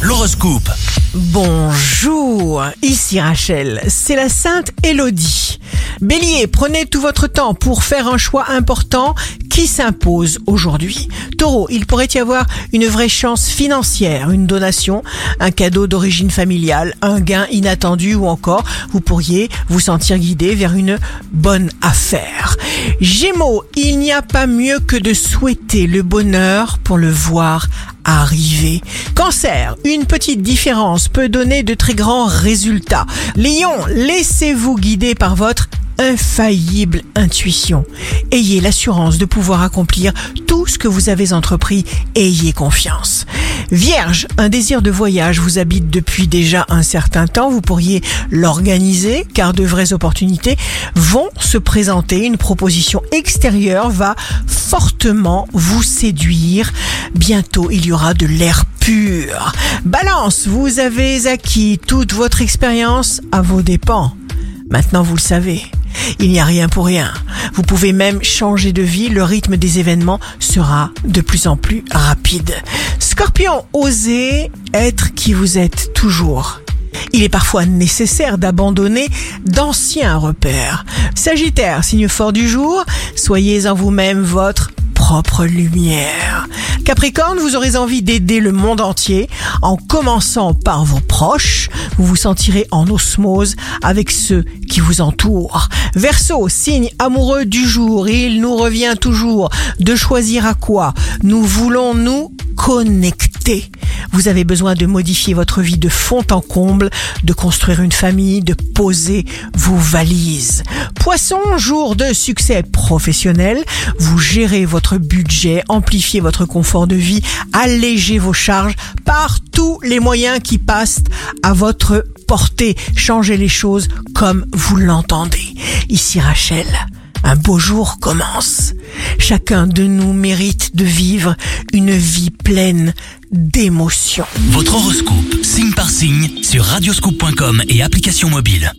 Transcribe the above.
L'horoscope. Bonjour, ici Rachel, c'est la Sainte Élodie. Bélier, prenez tout votre temps pour faire un choix important qui s'impose aujourd'hui. Taureau, il pourrait y avoir une vraie chance financière, une donation, un cadeau d'origine familiale, un gain inattendu ou encore vous pourriez vous sentir guidé vers une bonne affaire. Gémeaux, il n'y a pas mieux que de souhaiter le bonheur pour le voir arriver. Cancer, une petite différence peut donner de très grands résultats. Lion, laissez-vous guider par votre infaillible intuition. Ayez l'assurance de pouvoir accomplir tout ce que vous avez entrepris. Ayez confiance. Vierge, un désir de voyage vous habite depuis déjà un certain temps. Vous pourriez l'organiser car de vraies opportunités vont se présenter. Une proposition extérieure va fortement vous séduire. Bientôt, il y aura de l'air pur. Balance, vous avez acquis toute votre expérience à vos dépens. Maintenant, vous le savez. Il n'y a rien pour rien. Vous pouvez même changer de vie, le rythme des événements sera de plus en plus rapide. Scorpion, osez être qui vous êtes toujours. Il est parfois nécessaire d'abandonner d'anciens repères. Sagittaire, signe fort du jour, soyez en vous-même votre propre lumière. Capricorne, vous aurez envie d'aider le monde entier en commençant par vos proches. Vous vous sentirez en osmose avec ceux qui vous entourent. Verseau, signe amoureux du jour, il nous revient toujours de choisir à quoi nous voulons nous connecter. Vous avez besoin de modifier votre vie de fond en comble, de construire une famille, de poser vos valises. Poisson, jour de succès professionnel, vous gérez votre budget, amplifiez votre confort de vie, allégez vos charges par tous les moyens qui passent à votre portée. Changez les choses comme vous l'entendez. Ici Rachel. Un beau jour commence. Chacun de nous mérite de vivre une vie pleine d'émotions. Votre horoscope, signe par signe, sur radioscoop.com et application mobile.